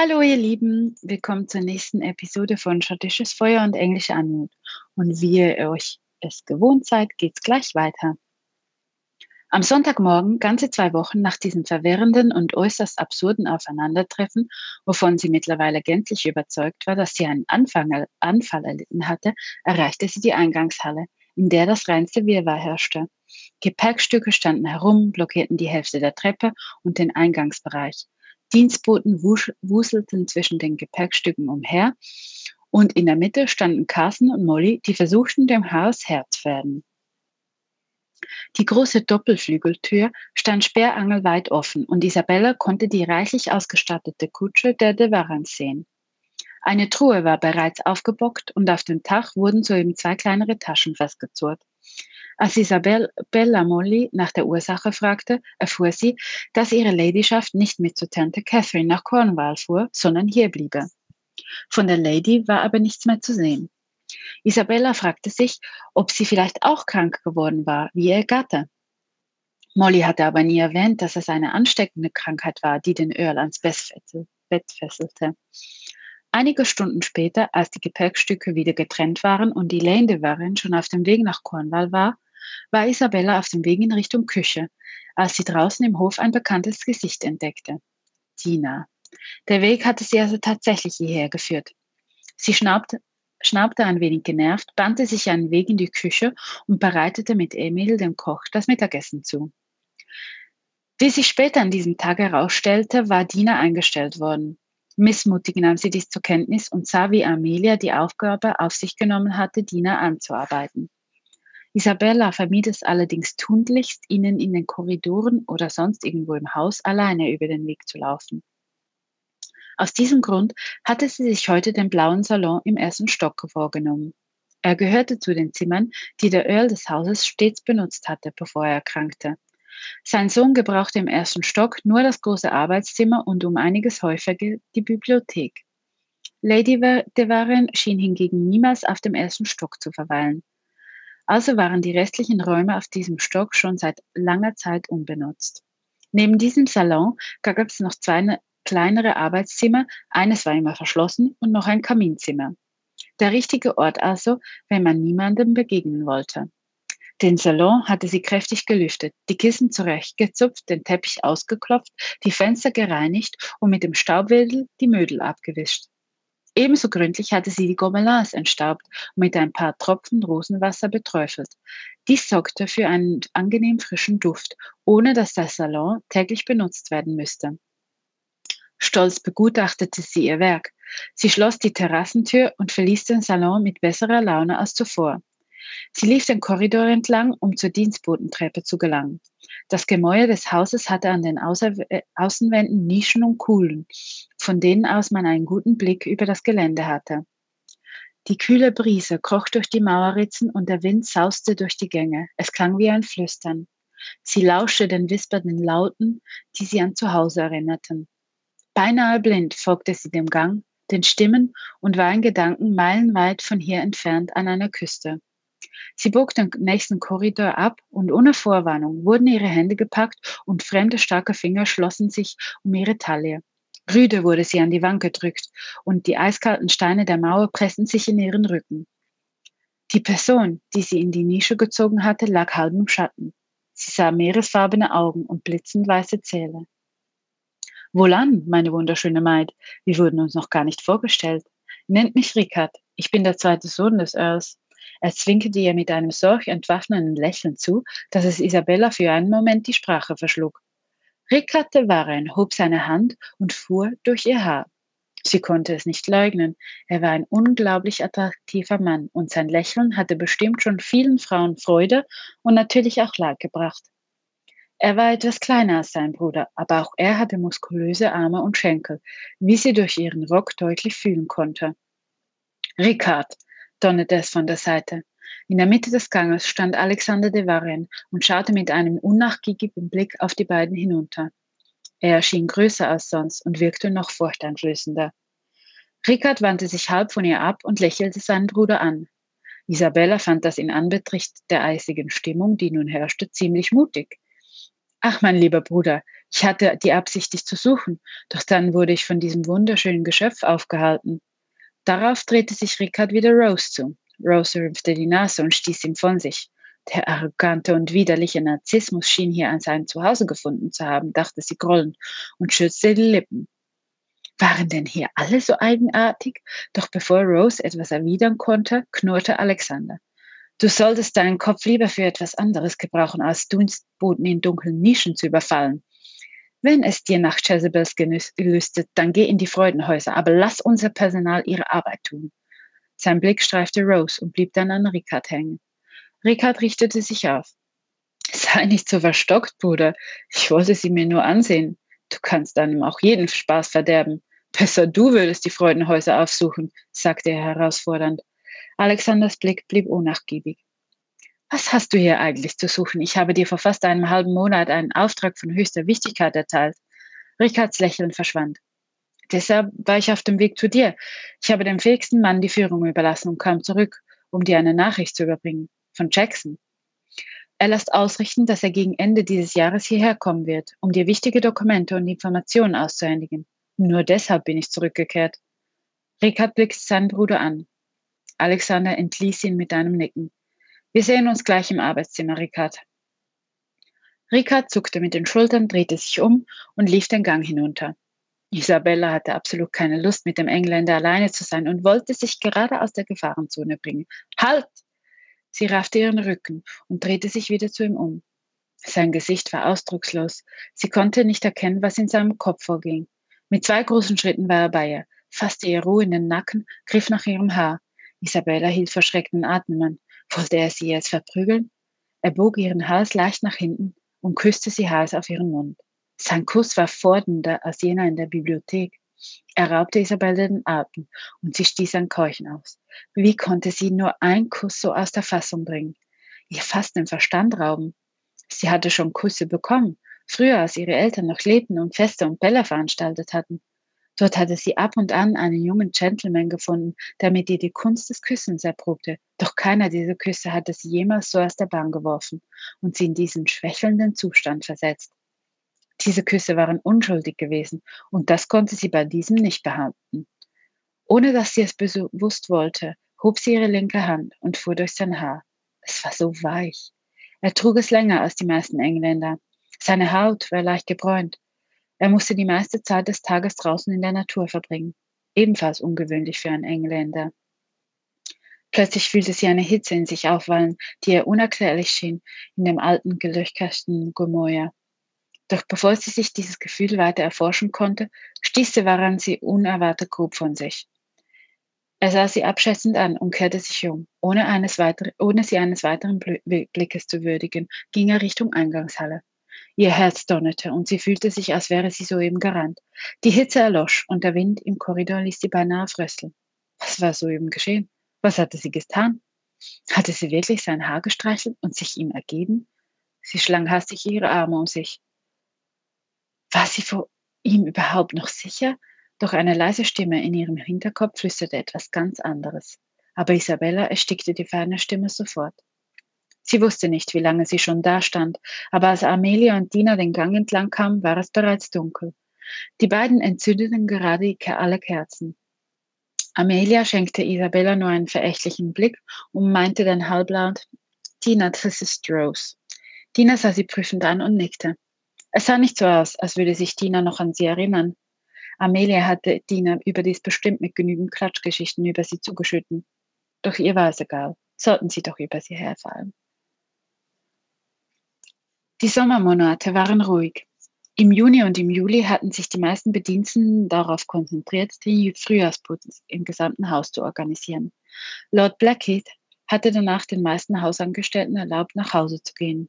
Hallo ihr Lieben, willkommen zur nächsten Episode von Schottisches Feuer und englische Anmut. Und wie ihr euch es gewohnt seid, geht's gleich weiter. Am Sonntagmorgen, ganze zwei Wochen nach diesem verwirrenden und äußerst absurden Aufeinandertreffen, wovon sie mittlerweile gänzlich überzeugt war, dass sie einen Anfang, Anfall erlitten hatte, erreichte sie die Eingangshalle, in der das reinste Wirrwarr herrschte. Gepäckstücke standen herum, blockierten die Hälfte der Treppe und den Eingangsbereich. Dienstboten wuselten zwischen den Gepäckstücken umher und in der Mitte standen Carson und Molly, die versuchten, dem Haus Herr zu werden. Die große Doppelflügeltür stand sperrangelweit offen und Isabella konnte die reichlich ausgestattete Kutsche der De Warrens sehen. Eine Truhe war bereits aufgebockt und auf dem Dach wurden soeben zwei kleinere Taschen festgezurrt. Als Isabella Molly nach der Ursache fragte, erfuhr sie, dass ihre Ladyschaft nicht mit zu Tante Catherine nach Cornwall fuhr, sondern hier bliebe. Von der Lady war aber nichts mehr zu sehen. Isabella fragte sich, ob sie vielleicht auch krank geworden war, wie ihr Gatte. Molly hatte aber nie erwähnt, dass es eine ansteckende Krankheit war, die den Earl ans Bett fesselte. Einige Stunden später, als die Gepäckstücke wieder getrennt waren und die Lane Warren schon auf dem Weg nach Cornwall war, war Isabella auf dem Weg in Richtung Küche, als sie draußen im Hof ein bekanntes Gesicht entdeckte. Tina. Der Weg hatte sie also tatsächlich hierher geführt. Sie schnaubte, schnaubte ein wenig genervt, bannte sich einen Weg in die Küche und bereitete mit Emil, dem Koch, das Mittagessen zu. Wie sich später an diesem Tag herausstellte, war Dina eingestellt worden. Missmutig nahm sie dies zur Kenntnis und sah, wie Amelia die Aufgabe auf sich genommen hatte, Dina anzuarbeiten. Isabella vermied es allerdings tunlichst, ihnen in den Korridoren oder sonst irgendwo im Haus alleine über den Weg zu laufen. Aus diesem Grund hatte sie sich heute den blauen Salon im ersten Stock vorgenommen. Er gehörte zu den Zimmern, die der Earl des Hauses stets benutzt hatte, bevor er erkrankte. Sein Sohn gebrauchte im ersten Stock nur das große Arbeitszimmer und um einiges häufiger die Bibliothek. Lady de schien hingegen niemals auf dem ersten Stock zu verweilen. Also waren die restlichen Räume auf diesem Stock schon seit langer Zeit unbenutzt. Neben diesem Salon gab es noch zwei kleinere Arbeitszimmer, eines war immer verschlossen und noch ein Kaminzimmer. Der richtige Ort also, wenn man niemandem begegnen wollte. Den Salon hatte sie kräftig gelüftet, die Kissen zurechtgezupft, den Teppich ausgeklopft, die Fenster gereinigt und mit dem Staubwedel die Mödel abgewischt. Ebenso gründlich hatte sie die Gobelins entstaubt und mit ein paar Tropfen Rosenwasser beträufelt. Dies sorgte für einen angenehm frischen Duft, ohne dass der Salon täglich benutzt werden müsste. Stolz begutachtete sie ihr Werk. Sie schloss die Terrassentür und verließ den Salon mit besserer Laune als zuvor. Sie lief den Korridor entlang, um zur Dienstbotentreppe zu gelangen. Das Gemäuer des Hauses hatte an den äh, Außenwänden Nischen und Kuhlen, von denen aus man einen guten Blick über das Gelände hatte. Die kühle Brise kroch durch die Mauerritzen und der Wind sauste durch die Gänge. Es klang wie ein Flüstern. Sie lauschte den wispernden Lauten, die sie an Zuhause erinnerten. Beinahe blind folgte sie dem Gang, den Stimmen und war in Gedanken meilenweit von hier entfernt an einer Küste. Sie bog den nächsten Korridor ab und ohne Vorwarnung wurden ihre Hände gepackt und fremde starke Finger schlossen sich um ihre Taille. Rüde wurde sie an die Wand gedrückt und die eiskalten Steine der Mauer pressten sich in ihren Rücken. Die Person, die sie in die Nische gezogen hatte, lag halb im Schatten. Sie sah meeresfarbene Augen und blitzend weiße Zähne. Wohlan, meine wunderschöne Maid, wir wurden uns noch gar nicht vorgestellt. Nennt mich Rickard, ich bin der zweite Sohn des Earls. Er zwinkerte ihr mit einem solch entwaffnenden Lächeln zu, dass es Isabella für einen Moment die Sprache verschlug. Rickard de Warren hob seine Hand und fuhr durch ihr Haar. Sie konnte es nicht leugnen. Er war ein unglaublich attraktiver Mann und sein Lächeln hatte bestimmt schon vielen Frauen Freude und natürlich auch Leid gebracht. Er war etwas kleiner als sein Bruder, aber auch er hatte muskulöse Arme und Schenkel, wie sie durch ihren Rock deutlich fühlen konnte. Rickard, donnerte es von der Seite. In der Mitte des Ganges stand Alexander de Varenne und schaute mit einem unnachgiebigen Blick auf die beiden hinunter. Er erschien größer als sonst und wirkte noch furchteinflößender. Rickard wandte sich halb von ihr ab und lächelte seinen Bruder an. Isabella fand das in Anbetracht der eisigen Stimmung, die nun herrschte, ziemlich mutig. Ach, mein lieber Bruder, Ich hatte die Absicht, dich zu suchen, doch dann wurde ich von diesem wunderschönen Geschöpf aufgehalten. Darauf drehte sich Rickard wieder Rose zu. Rose rümpfte die Nase und stieß ihn von sich. Der arrogante und widerliche Narzissmus schien hier an sein Zuhause gefunden zu haben, dachte sie grollend und schürzte die Lippen. Waren denn hier alle so eigenartig? Doch bevor Rose etwas erwidern konnte, knurrte Alexander. Du solltest deinen Kopf lieber für etwas anderes gebrauchen, als Dunstboden in dunklen Nischen zu überfallen. Wenn es dir nach Jezebels gelüstet, dann geh in die Freudenhäuser, aber lass unser Personal ihre Arbeit tun. Sein Blick streifte Rose und blieb dann an Ricard hängen. Ricard richtete sich auf. Sei nicht so verstockt, Bruder. Ich wollte sie mir nur ansehen. Du kannst einem auch jeden Spaß verderben. Besser du würdest die Freudenhäuser aufsuchen, sagte er herausfordernd. Alexanders Blick blieb unnachgiebig. Was hast du hier eigentlich zu suchen? Ich habe dir vor fast einem halben Monat einen Auftrag von höchster Wichtigkeit erteilt. Ricards Lächeln verschwand. Deshalb war ich auf dem Weg zu dir. Ich habe dem fähigsten Mann die Führung überlassen und kam zurück, um dir eine Nachricht zu überbringen. Von Jackson. Er lässt ausrichten, dass er gegen Ende dieses Jahres hierher kommen wird, um dir wichtige Dokumente und Informationen auszuhändigen. Nur deshalb bin ich zurückgekehrt. Ricard blickte seinen Bruder an. Alexander entließ ihn mit einem Nicken. Wir sehen uns gleich im Arbeitszimmer, Ricard. Ricard zuckte mit den Schultern, drehte sich um und lief den Gang hinunter. Isabella hatte absolut keine Lust, mit dem Engländer alleine zu sein und wollte sich gerade aus der Gefahrenzone bringen. Halt! Sie raffte ihren Rücken und drehte sich wieder zu ihm um. Sein Gesicht war ausdruckslos. Sie konnte nicht erkennen, was in seinem Kopf vorging. Mit zwei großen Schritten war er bei ihr, fasste ihr Ruhe in den Nacken, griff nach ihrem Haar. Isabella hielt verschreckten Atem an. Wollte er sie jetzt verprügeln? Er bog ihren Hals leicht nach hinten und küsste sie heiß auf ihren Mund. Sein Kuss war fordernder als jener in der Bibliothek. Er raubte Isabelle den Atem und sie stieß ein Keuchen aus. Wie konnte sie nur ein Kuss so aus der Fassung bringen? Ihr fast den Verstand rauben. Sie hatte schon Küsse bekommen, früher als ihre Eltern noch lebten und Feste und Bälle veranstaltet hatten. Dort hatte sie ab und an einen jungen Gentleman gefunden, der mit ihr die Kunst des Küssens erprobte. Doch keiner dieser Küsse hatte sie jemals so aus der Bahn geworfen und sie in diesen schwächelnden Zustand versetzt. Diese Küsse waren unschuldig gewesen und das konnte sie bei diesem nicht behaupten. Ohne dass sie es bewusst wollte, hob sie ihre linke Hand und fuhr durch sein Haar. Es war so weich. Er trug es länger als die meisten Engländer. Seine Haut war leicht gebräunt er musste die meiste Zeit des Tages draußen in der Natur verbringen. Ebenfalls ungewöhnlich für einen Engländer. Plötzlich fühlte sie eine Hitze in sich aufwallen, die ihr unerklärlich schien in dem alten, gelöcherten Gemäuer. Doch bevor sie sich dieses Gefühl weiter erforschen konnte, stieß der Waran sie unerwartet grob von sich. Er sah sie abschätzend an und kehrte sich um. Ohne, eines weiter, ohne sie eines weiteren Blickes zu würdigen, ging er Richtung Eingangshalle. Ihr Herz donnerte und sie fühlte sich, als wäre sie soeben gerannt. Die Hitze erlosch und der Wind im Korridor ließ sie beinahe frösteln. Was war soeben geschehen? Was hatte sie getan? Hatte sie wirklich sein Haar gestreichelt und sich ihm ergeben? Sie schlang hastig ihre Arme um sich. War sie vor ihm überhaupt noch sicher? Doch eine leise Stimme in ihrem Hinterkopf flüsterte etwas ganz anderes. Aber Isabella erstickte die feine Stimme sofort. Sie wusste nicht, wie lange sie schon da stand, aber als Amelia und Dina den Gang entlang kamen, war es bereits dunkel. Die beiden entzündeten gerade alle Kerzen. Amelia schenkte Isabella nur einen verächtlichen Blick und meinte dann halblaut, Dina, das ist Rose. Dina sah sie prüfend an und nickte. Es sah nicht so aus, als würde sich Dina noch an sie erinnern. Amelia hatte Dina überdies bestimmt mit genügend Klatschgeschichten über sie zugeschüttet. Doch ihr war es egal. Sollten sie doch über sie herfallen. Die Sommermonate waren ruhig. Im Juni und im Juli hatten sich die meisten Bediensteten darauf konzentriert, den Frühjahrsputz im gesamten Haus zu organisieren. Lord Blackheath hatte danach den meisten Hausangestellten erlaubt, nach Hause zu gehen.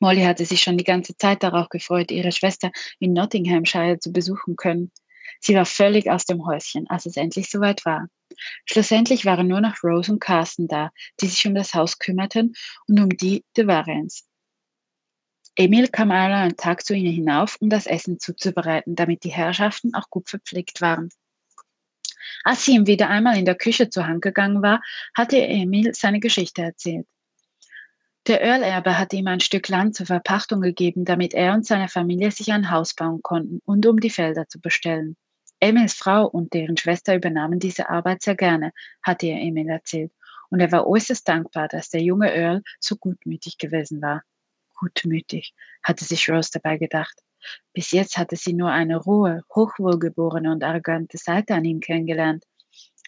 Molly hatte sich schon die ganze Zeit darauf gefreut, ihre Schwester in Nottinghamshire zu besuchen können. Sie war völlig aus dem Häuschen, als es endlich soweit war. Schlussendlich waren nur noch Rose und Carsten da, die sich um das Haus kümmerten und um die de Varens. Emil kam einmal einen Tag zu ihnen hinauf, um das Essen zuzubereiten, damit die Herrschaften auch gut verpflegt waren. Als sie ihm wieder einmal in der Küche zur Hand gegangen war, hatte Emil seine Geschichte erzählt. Der Earlerbe hatte ihm ein Stück Land zur Verpachtung gegeben, damit er und seine Familie sich ein Haus bauen konnten und um die Felder zu bestellen. Emils Frau und deren Schwester übernahmen diese Arbeit sehr gerne, hatte er Emil erzählt, und er war äußerst dankbar, dass der junge Earl so gutmütig gewesen war. Gutmütig, hatte sich Rose dabei gedacht. Bis jetzt hatte sie nur eine rohe, hochwohlgeborene und arrogante Seite an ihm kennengelernt.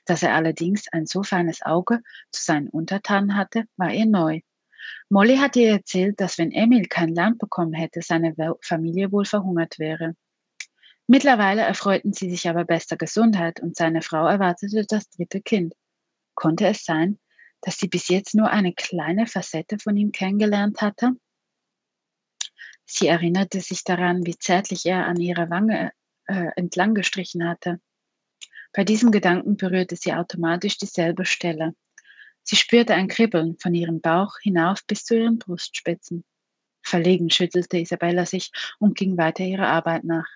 Dass er allerdings ein so feines Auge zu seinen Untertanen hatte, war ihr neu. Molly hatte ihr erzählt, dass wenn Emil kein Land bekommen hätte, seine Familie wohl verhungert wäre. Mittlerweile erfreuten sie sich aber bester Gesundheit und seine Frau erwartete das dritte Kind. Konnte es sein, dass sie bis jetzt nur eine kleine Facette von ihm kennengelernt hatte? Sie erinnerte sich daran, wie zärtlich er an ihrer Wange äh, entlang gestrichen hatte. Bei diesem Gedanken berührte sie automatisch dieselbe Stelle. Sie spürte ein Kribbeln von ihrem Bauch hinauf bis zu ihren Brustspitzen. Verlegen schüttelte Isabella sich und ging weiter ihrer Arbeit nach.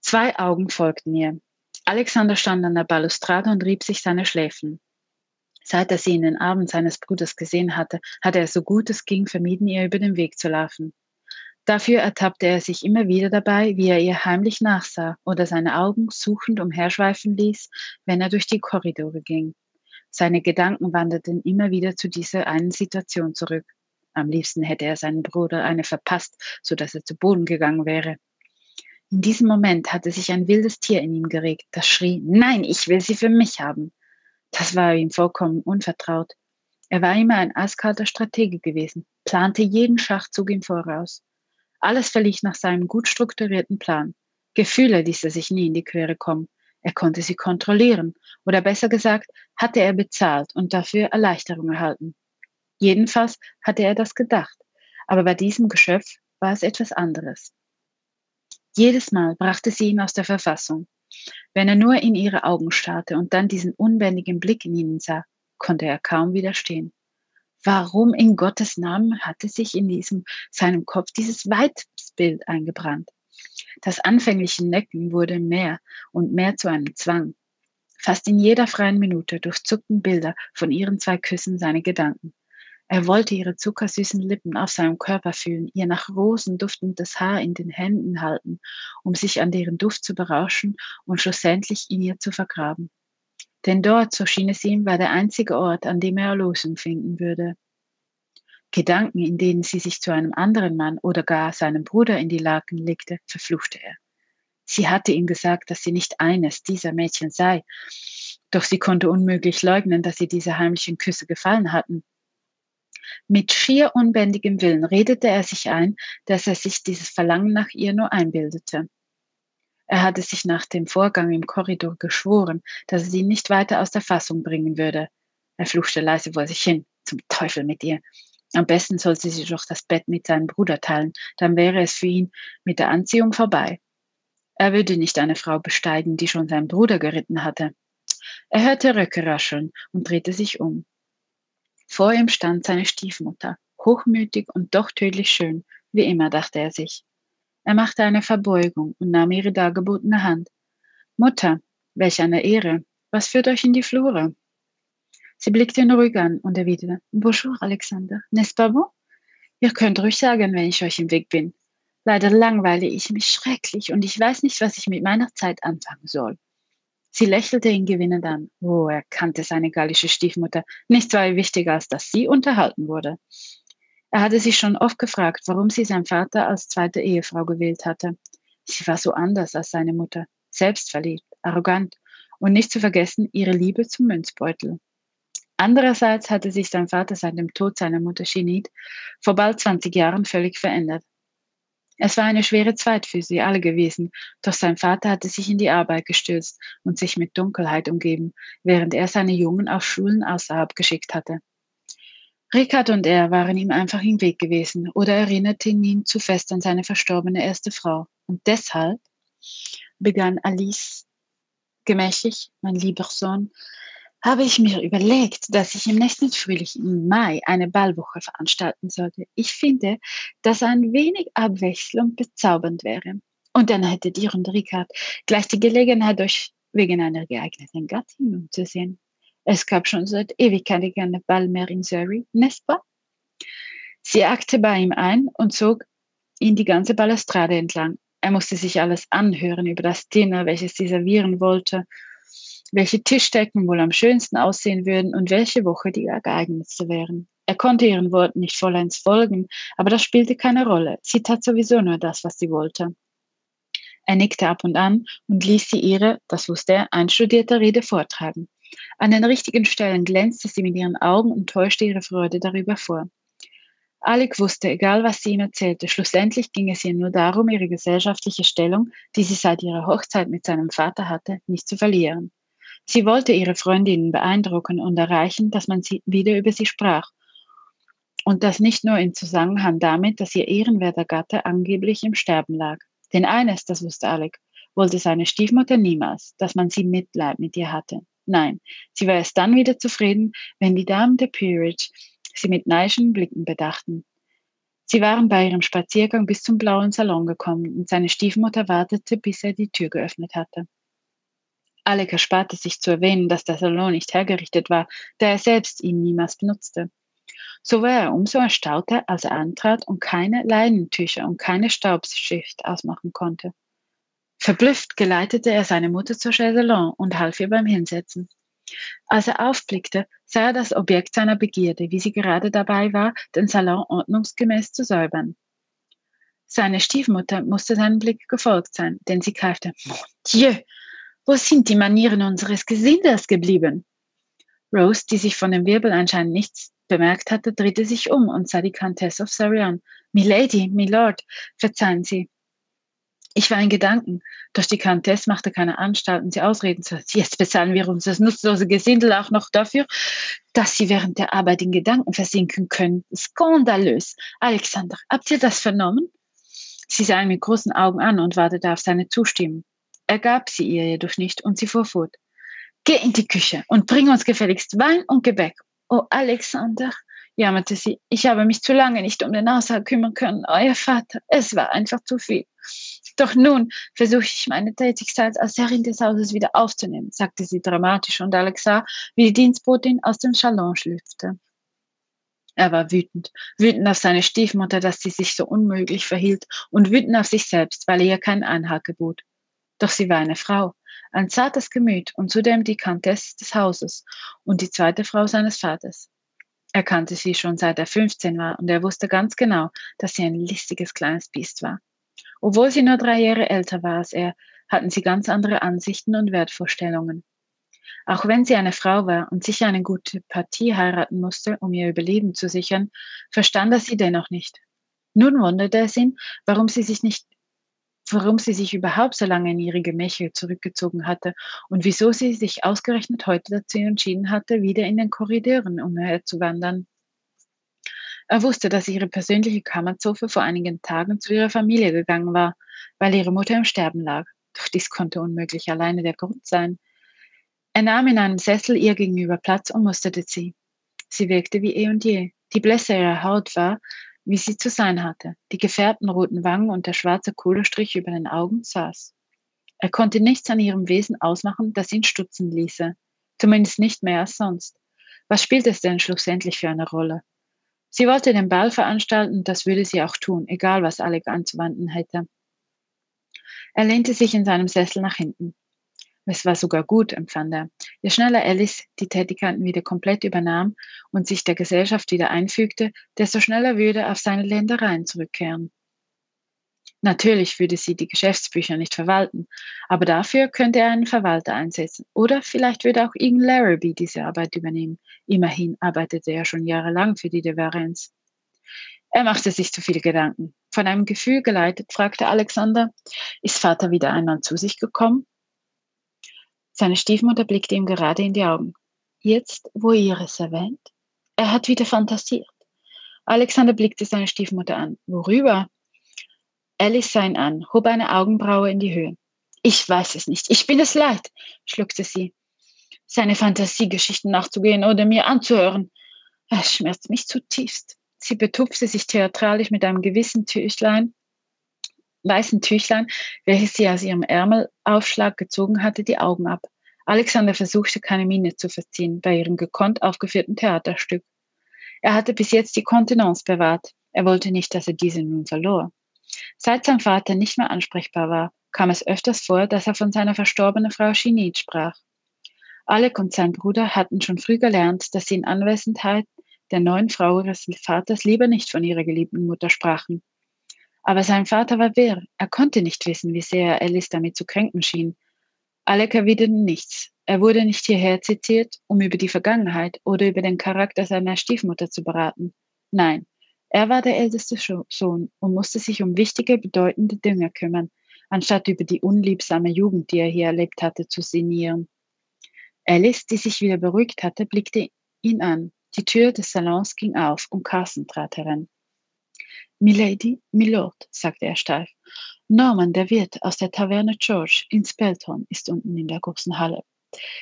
Zwei Augen folgten ihr. Alexander stand an der Balustrade und rieb sich seine Schläfen. Seit er sie in den Armen seines Bruders gesehen hatte, hatte er so gut es ging vermieden, ihr über den Weg zu laufen. Dafür ertappte er sich immer wieder dabei, wie er ihr heimlich nachsah oder seine Augen suchend umherschweifen ließ, wenn er durch die Korridore ging. Seine Gedanken wanderten immer wieder zu dieser einen Situation zurück. Am liebsten hätte er seinen Bruder eine verpasst, so dass er zu Boden gegangen wäre. In diesem Moment hatte sich ein wildes Tier in ihm geregt, das schrie, Nein, ich will sie für mich haben. Das war ihm vollkommen unvertraut. Er war immer ein eiskalter Stratege gewesen, plante jeden Schachzug im Voraus. Alles verlief nach seinem gut strukturierten Plan. Gefühle ließ er sich nie in die Quere kommen. Er konnte sie kontrollieren, oder besser gesagt, hatte er bezahlt und dafür Erleichterung erhalten. Jedenfalls hatte er das gedacht, aber bei diesem Geschöpf war es etwas anderes. Jedes Mal brachte sie ihn aus der Verfassung. Wenn er nur in ihre Augen starrte und dann diesen unbändigen Blick in ihnen sah, konnte er kaum widerstehen. Warum in Gottes Namen hatte sich in diesem, seinem Kopf dieses Weibsbild eingebrannt? Das anfängliche Necken wurde mehr und mehr zu einem Zwang. Fast in jeder freien Minute durchzuckten Bilder von ihren zwei Küssen seine Gedanken. Er wollte ihre zuckersüßen Lippen auf seinem Körper fühlen, ihr nach Rosen duftendes Haar in den Händen halten, um sich an deren Duft zu berauschen und schlussendlich in ihr zu vergraben. Denn dort, so schien es ihm, war der einzige Ort, an dem er Erlösung finden würde. Gedanken, in denen sie sich zu einem anderen Mann oder gar seinem Bruder in die Laken legte, verfluchte er. Sie hatte ihm gesagt, dass sie nicht eines dieser Mädchen sei, doch sie konnte unmöglich leugnen, dass ihr diese heimlichen Küsse gefallen hatten. Mit schier unbändigem Willen redete er sich ein, dass er sich dieses Verlangen nach ihr nur einbildete. Er hatte sich nach dem Vorgang im Korridor geschworen, dass er sie nicht weiter aus der Fassung bringen würde. Er fluchte leise vor sich hin. Zum Teufel mit ihr. Am besten sollte sie doch das Bett mit seinem Bruder teilen, dann wäre es für ihn mit der Anziehung vorbei. Er würde nicht eine Frau besteigen, die schon seinen Bruder geritten hatte. Er hörte Röcke rascheln und drehte sich um. Vor ihm stand seine Stiefmutter, hochmütig und doch tödlich schön, wie immer, dachte er sich. Er machte eine Verbeugung und nahm ihre dargebotene Hand. Mutter, welch eine Ehre. Was führt euch in die Flure? Sie blickte ihn ruhig an und erwiderte, Bonjour, Alexander. N'est-ce pas bon? Ihr könnt ruhig sagen, wenn ich euch im Weg bin. Leider langweile ich mich schrecklich und ich weiß nicht, was ich mit meiner Zeit anfangen soll. Sie lächelte ihn gewinnend an. Oh, er kannte seine gallische Stiefmutter. Nichts war ihr wichtiger, als dass sie unterhalten wurde. Er hatte sich schon oft gefragt, warum sie sein Vater als zweite Ehefrau gewählt hatte. Sie war so anders als seine Mutter, selbstverliebt, arrogant und nicht zu vergessen ihre Liebe zum Münzbeutel. Andererseits hatte sich sein Vater seit dem Tod seiner Mutter Chinit vor bald 20 Jahren völlig verändert. Es war eine schwere Zeit für sie alle gewesen, doch sein Vater hatte sich in die Arbeit gestürzt und sich mit Dunkelheit umgeben, während er seine Jungen auf Schulen außerhalb geschickt hatte. Rickard und er waren ihm einfach im Weg gewesen oder erinnerten ihn zu fest an seine verstorbene erste Frau. Und deshalb begann Alice gemächlich, mein lieber Sohn, habe ich mir überlegt, dass ich im nächsten Frühling im Mai eine Ballwoche veranstalten sollte. Ich finde, dass ein wenig Abwechslung bezaubernd wäre. Und dann hättet ihr und Richard gleich die Gelegenheit, euch wegen einer geeigneten Gattin umzusehen. Es gab schon seit Ewigkeiten keine Ball mehr in Surrey, n'est-ce pas? Sie ackte bei ihm ein und zog ihn die ganze Balustrade entlang. Er musste sich alles anhören über das Dinner, welches sie servieren wollte, welche Tischdecken wohl am schönsten aussehen würden und welche Woche die geeignetste wären. Er konnte ihren Worten nicht vollends folgen, aber das spielte keine Rolle. Sie tat sowieso nur das, was sie wollte. Er nickte ab und an und ließ sie ihre, das wusste er, einstudierte Rede vortragen. An den richtigen Stellen glänzte sie mit ihren Augen und täuschte ihre Freude darüber vor. Alec wusste, egal was sie ihm erzählte, schlussendlich ging es ihr nur darum, ihre gesellschaftliche Stellung, die sie seit ihrer Hochzeit mit seinem Vater hatte, nicht zu verlieren. Sie wollte ihre Freundinnen beeindrucken und erreichen, dass man sie wieder über sie sprach. Und das nicht nur im Zusammenhang damit, dass ihr ehrenwerter Gatte angeblich im Sterben lag. Denn eines, das wusste Alec, wollte seine Stiefmutter niemals, dass man sie Mitleid mit ihr hatte. Nein, sie war erst dann wieder zufrieden, wenn die Damen der Peerage sie mit neischen Blicken bedachten. Sie waren bei ihrem Spaziergang bis zum blauen Salon gekommen und seine Stiefmutter wartete, bis er die Tür geöffnet hatte. Alec ersparte sich zu erwähnen, dass der Salon nicht hergerichtet war, da er selbst ihn niemals benutzte. So war er umso erstaunter, als er antrat und keine Leinentücher und keine Staubschicht ausmachen konnte. Verblüfft geleitete er seine Mutter zur Chaiselon und half ihr beim Hinsetzen. Als er aufblickte, sah er das Objekt seiner Begierde, wie sie gerade dabei war, den Salon ordnungsgemäß zu säubern. Seine Stiefmutter musste seinem Blick gefolgt sein, denn sie keifte, Mon Dieu, wo sind die Manieren unseres Gesindes geblieben? Rose, die sich von dem Wirbel anscheinend nichts bemerkt hatte, drehte sich um und sah die Countess of an. Milady, Milord, verzeihen Sie. Ich war in Gedanken, doch die Countess machte keine Anstalten, sie ausreden zu lassen. Jetzt bezahlen wir uns das nutzlose Gesindel auch noch dafür, dass Sie während der Arbeit in Gedanken versinken können. Skandalös. Alexander, habt ihr das vernommen? Sie sah ihn mit großen Augen an und wartete auf seine Zustimmung. Er gab sie ihr jedoch nicht und sie fuhr fort. Geh in die Küche und bring uns gefälligst Wein und Gebäck. Oh, Alexander, jammerte sie, ich habe mich zu lange nicht um den Haushalt kümmern können. Euer Vater, es war einfach zu viel. Doch nun versuche ich meine Tätigkeit als Herrin des Hauses wieder aufzunehmen, sagte sie dramatisch und Alex sah, wie die Dienstbotin aus dem Salon schlüpfte. Er war wütend, wütend auf seine Stiefmutter, dass sie sich so unmöglich verhielt und wütend auf sich selbst, weil er ihr keinen Einhalt gebot. Doch sie war eine Frau, ein zartes Gemüt und zudem die Countess des Hauses und die zweite Frau seines Vaters. Er kannte sie schon seit er 15 war und er wusste ganz genau, dass sie ein listiges kleines Biest war. Obwohl sie nur drei Jahre älter war als er, hatten sie ganz andere Ansichten und Wertvorstellungen. Auch wenn sie eine Frau war und sicher eine gute Partie heiraten musste, um ihr Überleben zu sichern, verstand er sie dennoch nicht. Nun wunderte es ihn, warum sie sich nicht warum sie sich überhaupt so lange in ihre Gemächer zurückgezogen hatte und wieso sie sich ausgerechnet heute dazu entschieden hatte, wieder in den Korridoren umherzuwandern. Er wusste, dass ihre persönliche Kammerzofe vor einigen Tagen zu ihrer Familie gegangen war, weil ihre Mutter im Sterben lag. Doch dies konnte unmöglich alleine der Grund sein. Er nahm in einem Sessel ihr gegenüber Platz und musterte sie. Sie wirkte wie eh und je. Die Blässe ihrer Haut war, wie sie zu sein hatte. Die gefärbten roten Wangen und der schwarze Kohlestrich über den Augen saß. Er konnte nichts an ihrem Wesen ausmachen, das ihn stutzen ließe. Zumindest nicht mehr als sonst. Was spielt es denn schlussendlich für eine Rolle? Sie wollte den Ball veranstalten, das würde sie auch tun, egal was Alec anzuwenden hätte. Er lehnte sich in seinem Sessel nach hinten. Es war sogar gut, empfand er. Je schneller Alice die Tätigkeiten wieder komplett übernahm und sich der Gesellschaft wieder einfügte, desto schneller würde er auf seine Ländereien zurückkehren. Natürlich würde sie die Geschäftsbücher nicht verwalten, aber dafür könnte er einen Verwalter einsetzen. Oder vielleicht würde auch Ian Larrabee diese Arbeit übernehmen. Immerhin arbeitete er schon jahrelang für die Deverenz. Er machte sich zu viele Gedanken. Von einem Gefühl geleitet, fragte Alexander, ist Vater wieder einmal zu sich gekommen? Seine Stiefmutter blickte ihm gerade in die Augen. Jetzt, wo ihr es erwähnt? Er hat wieder fantasiert. Alexander blickte seine Stiefmutter an. Worüber? Alice sah ihn an, hob eine Augenbraue in die Höhe. Ich weiß es nicht. Ich bin es leid, schluckte sie. Seine Fantasiegeschichten nachzugehen oder mir anzuhören. Es schmerzt mich zutiefst. Sie betupfte sich theatralisch mit einem gewissen Tüchlein, weißen Tüchlein, welches sie aus ihrem Ärmelaufschlag gezogen hatte, die Augen ab. Alexander versuchte keine Miene zu verziehen bei ihrem gekonnt aufgeführten Theaterstück. Er hatte bis jetzt die Kontenance bewahrt. Er wollte nicht, dass er diese nun verlor. Seit sein Vater nicht mehr ansprechbar war, kam es öfters vor, dass er von seiner verstorbenen Frau Chinit sprach. Alec und sein Bruder hatten schon früh gelernt, dass sie in Anwesenheit der neuen Frau ihres Vaters lieber nicht von ihrer geliebten Mutter sprachen. Aber sein Vater war wirr. Er konnte nicht wissen, wie sehr Alice damit zu kränken schien. Alec erwiderte nichts. Er wurde nicht hierher zitiert, um über die Vergangenheit oder über den Charakter seiner Stiefmutter zu beraten. Nein, er war der älteste Sohn und musste sich um wichtige, bedeutende Dinge kümmern, anstatt über die unliebsame Jugend, die er hier erlebt hatte, zu sinnieren. Alice, die sich wieder beruhigt hatte, blickte ihn an. Die Tür des Salons ging auf und Carson trat heran. Milady, Milord, sagte er steif. Norman, der Wirt aus der Taverne George in Spelthorne, ist unten in der großen Halle.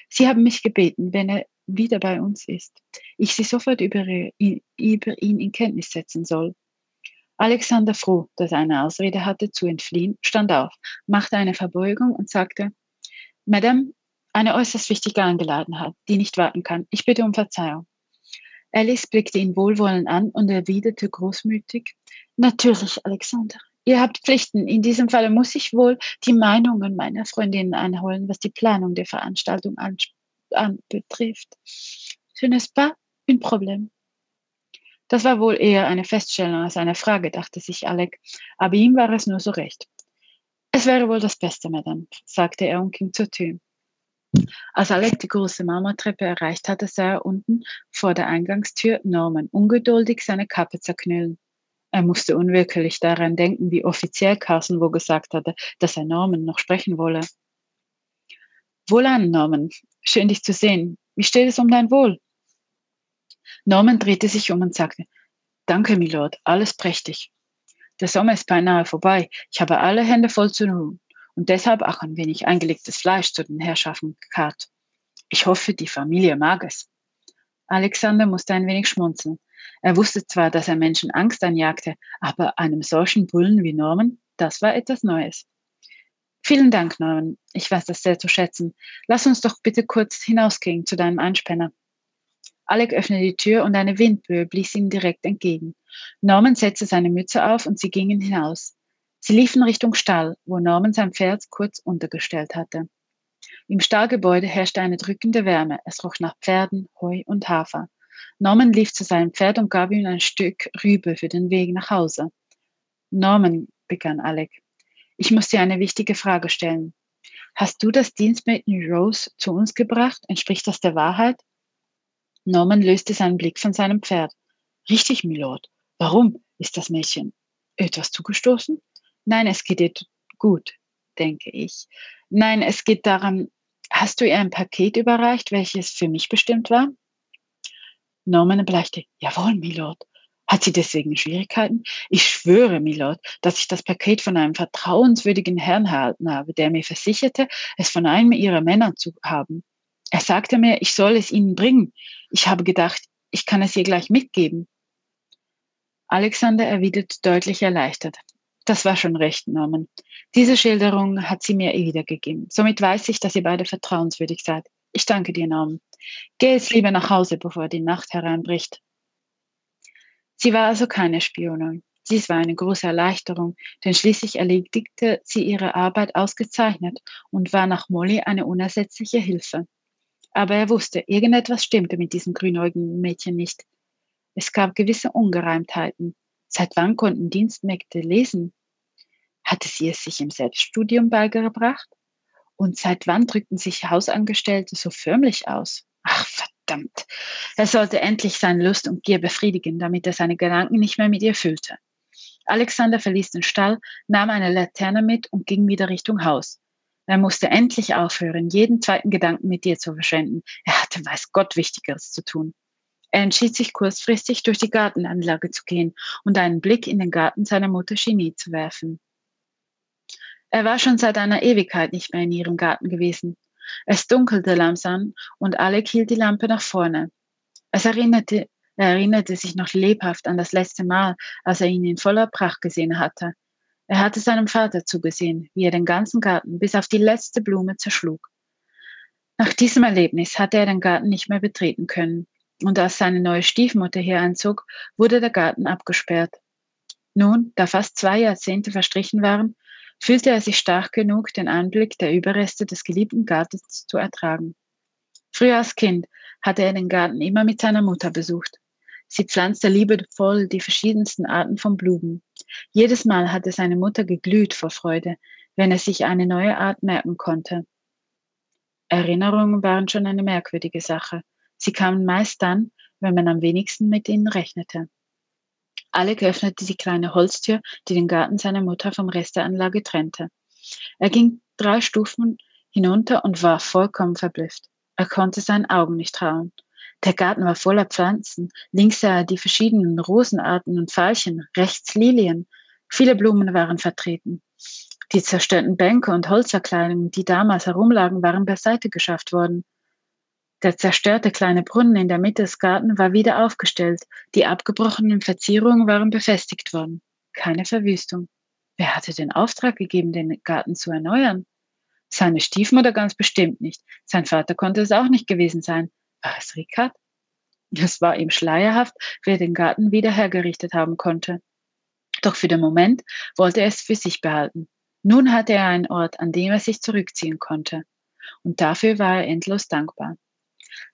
Sie haben mich gebeten, wenn er wieder bei uns ist, ich sie sofort über, ihn in Kenntnis setzen soll. Alexander, froh, dass er eine Ausrede hatte zu entfliehen, stand auf, machte eine Verbeugung und sagte, Madame, eine äußerst wichtige Angelegenheit, die nicht warten kann. Ich bitte um Verzeihung. Alice blickte ihn wohlwollend an und erwiderte großmütig, Natürlich, Alexander. Ihr habt Pflichten. In diesem Falle muss ich wohl die Meinungen meiner Freundinnen einholen, was die Planung der Veranstaltung anbetrifft. Ce n'est pas un problème. Das war wohl eher eine Feststellung als eine Frage, dachte sich Alec, aber ihm war es nur so recht. Es wäre wohl das Beste, Madame, sagte er und ging zur Tür. Als Alec die große Marmortreppe erreicht hatte, sah er unten vor der Eingangstür Norman ungeduldig seine Kappe zerknüllen. Er musste unwirklich daran denken, wie offiziell Carson wohl gesagt hatte, dass er Norman noch sprechen wolle. Wohlan, Norman. Schön, dich zu sehen. Wie steht es um dein Wohl? Norman drehte sich um und sagte, Danke, Milord, alles prächtig. Der Sommer ist beinahe vorbei. Ich habe alle Hände voll zu tun und deshalb auch ein wenig eingelegtes Fleisch zu den Herrschaften gekarrt. Ich hoffe, die Familie mag es. Alexander musste ein wenig schmunzeln. Er wusste zwar, dass er Menschen Angst einjagte, aber einem solchen Bullen wie Norman, das war etwas Neues. Vielen Dank, Norman. Ich weiß das sehr zu schätzen. Lass uns doch bitte kurz hinausgehen zu deinem Einspänner. Alec öffnete die Tür und eine Windböe blies ihnen direkt entgegen. Norman setzte seine Mütze auf und sie gingen hinaus. Sie liefen Richtung Stall, wo Norman sein Pferd kurz untergestellt hatte. Im Stallgebäude herrschte eine drückende Wärme. Es roch nach Pferden, Heu und Hafer. Norman lief zu seinem Pferd und gab ihm ein Stück Rübe für den Weg nach Hause. Norman, begann Alec, ich muss dir eine wichtige Frage stellen. Hast du das Dienstmädchen Rose zu uns gebracht? Entspricht das der Wahrheit? Norman löste seinen Blick von seinem Pferd. Richtig, Milord. Warum? Ist das Mädchen etwas zugestoßen? Nein, es geht ihr gut, denke ich. Nein, es geht darum, hast du ihr ein Paket überreicht, welches für mich bestimmt war? Norman erbleichte. Jawohl, Milord. Hat sie deswegen Schwierigkeiten? Ich schwöre, Milord, dass ich das Paket von einem vertrauenswürdigen Herrn erhalten habe, der mir versicherte, es von einem ihrer Männer zu haben. Er sagte mir, ich soll es ihnen bringen. Ich habe gedacht, ich kann es ihr gleich mitgeben. Alexander erwiderte deutlich erleichtert. Das war schon recht, Norman. Diese Schilderung hat sie mir wiedergegeben. Somit weiß ich, dass ihr beide vertrauenswürdig seid. Ich danke dir, Norman. Geh jetzt lieber nach Hause, bevor die Nacht hereinbricht. Sie war also keine Spionin. Dies war eine große Erleichterung, denn schließlich erledigte sie ihre Arbeit ausgezeichnet und war nach Molly eine unersetzliche Hilfe. Aber er wusste, irgendetwas stimmte mit diesem grünäugigen Mädchen nicht. Es gab gewisse Ungereimtheiten. Seit wann konnten Dienstmägde lesen? Hatte sie es sich im Selbststudium beigebracht? Und seit wann drückten sich Hausangestellte so förmlich aus? Ach, verdammt. Er sollte endlich seine Lust und Gier befriedigen, damit er seine Gedanken nicht mehr mit ihr füllte. Alexander verließ den Stall, nahm eine Laterne mit und ging wieder Richtung Haus. Er musste endlich aufhören, jeden zweiten Gedanken mit ihr zu verschwenden. Er hatte weiß Gott Wichtigeres zu tun. Er entschied sich kurzfristig durch die Gartenanlage zu gehen und einen Blick in den Garten seiner Mutter Genie zu werfen. Er war schon seit einer Ewigkeit nicht mehr in ihrem Garten gewesen. Es dunkelte langsam und Alec hielt die Lampe nach vorne. Es erinnerte, er erinnerte sich noch lebhaft an das letzte Mal, als er ihn in voller Pracht gesehen hatte. Er hatte seinem Vater zugesehen, wie er den ganzen Garten bis auf die letzte Blume zerschlug. Nach diesem Erlebnis hatte er den Garten nicht mehr betreten können, und als seine neue Stiefmutter hier einzog, wurde der Garten abgesperrt. Nun, da fast zwei Jahrzehnte verstrichen waren, fühlte er sich stark genug, den Anblick der Überreste des geliebten Gartens zu ertragen. Früher als Kind hatte er den Garten immer mit seiner Mutter besucht. Sie pflanzte liebevoll die verschiedensten Arten von Blumen. Jedes Mal hatte seine Mutter geglüht vor Freude, wenn er sich eine neue Art merken konnte. Erinnerungen waren schon eine merkwürdige Sache. Sie kamen meist dann, wenn man am wenigsten mit ihnen rechnete. Alec öffnete die kleine Holztür, die den Garten seiner Mutter vom Rest der Anlage trennte. Er ging drei Stufen hinunter und war vollkommen verblüfft. Er konnte seinen Augen nicht trauen. Der Garten war voller Pflanzen. Links sah er die verschiedenen Rosenarten und Veilchen, rechts Lilien. Viele Blumen waren vertreten. Die zerstörten Bänke und Holzverkleidungen, die damals herumlagen, waren beiseite geschafft worden. Der zerstörte kleine Brunnen in der Mitte des Gartens war wieder aufgestellt. Die abgebrochenen Verzierungen waren befestigt worden. Keine Verwüstung. Wer hatte den Auftrag gegeben, den Garten zu erneuern? Seine Stiefmutter ganz bestimmt nicht. Sein Vater konnte es auch nicht gewesen sein. War es Rickard? Es war ihm schleierhaft, wer den Garten wieder hergerichtet haben konnte. Doch für den Moment wollte er es für sich behalten. Nun hatte er einen Ort, an dem er sich zurückziehen konnte. Und dafür war er endlos dankbar.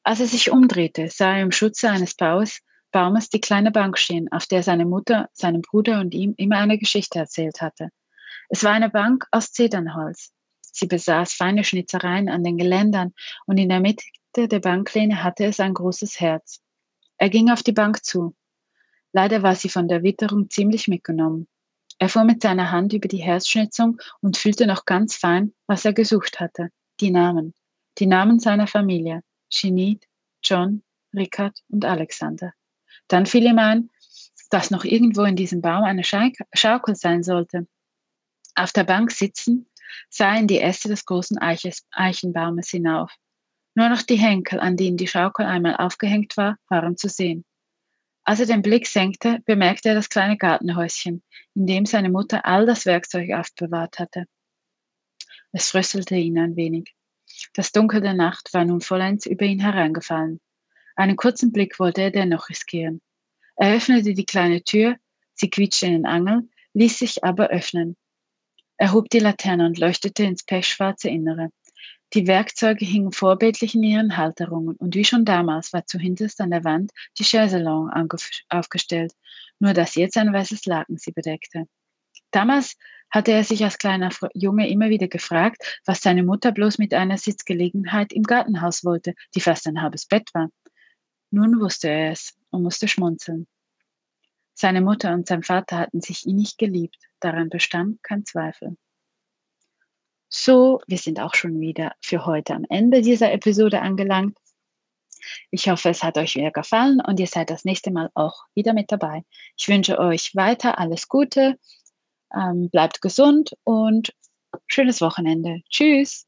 Als er sich umdrehte, sah er im Schutze eines Baus, Baumes die kleine Bank stehen, auf der seine Mutter, seinem Bruder und ihm immer eine Geschichte erzählt hatte. Es war eine Bank aus Zedernholz. Sie besaß feine Schnitzereien an den Geländern und in der Mitte der Banklehne hatte es ein großes Herz. Er ging auf die Bank zu. Leider war sie von der Witterung ziemlich mitgenommen. Er fuhr mit seiner Hand über die Herzschnitzung und fühlte noch ganz fein, was er gesucht hatte. Die Namen. Die Namen seiner Familie. Sinead, John, Richard und Alexander. Dann fiel ihm ein, dass noch irgendwo in diesem Baum eine Schaukel sein sollte. Auf der Bank sitzen, sah in die Äste des großen Eiches, Eichenbaumes hinauf. Nur noch die Henkel, an denen die Schaukel einmal aufgehängt war, waren zu sehen. Als er den Blick senkte, bemerkte er das kleine Gartenhäuschen, in dem seine Mutter all das Werkzeug aufbewahrt hatte. Es fröstelte ihn ein wenig. Das Dunkel der Nacht war nun vollends über ihn hereingefallen. Einen kurzen Blick wollte er dennoch riskieren. Er öffnete die kleine Tür, sie quietschte in den Angel, ließ sich aber öffnen. Er hob die Laterne und leuchtete ins pechschwarze Innere. Die Werkzeuge hingen vorbildlich in ihren Halterungen, und wie schon damals war zuhinterst an der Wand die Chaiselong aufgestellt, nur dass jetzt ein weißes Laken sie bedeckte. Damals hatte er sich als kleiner Junge immer wieder gefragt, was seine Mutter bloß mit einer Sitzgelegenheit im Gartenhaus wollte, die fast ein halbes Bett war. Nun wusste er es und musste schmunzeln. Seine Mutter und sein Vater hatten sich innig geliebt, daran bestand kein Zweifel. So, wir sind auch schon wieder für heute am Ende dieser Episode angelangt. Ich hoffe, es hat euch wieder gefallen und ihr seid das nächste Mal auch wieder mit dabei. Ich wünsche euch weiter alles Gute, ähm, bleibt gesund und schönes Wochenende. Tschüss.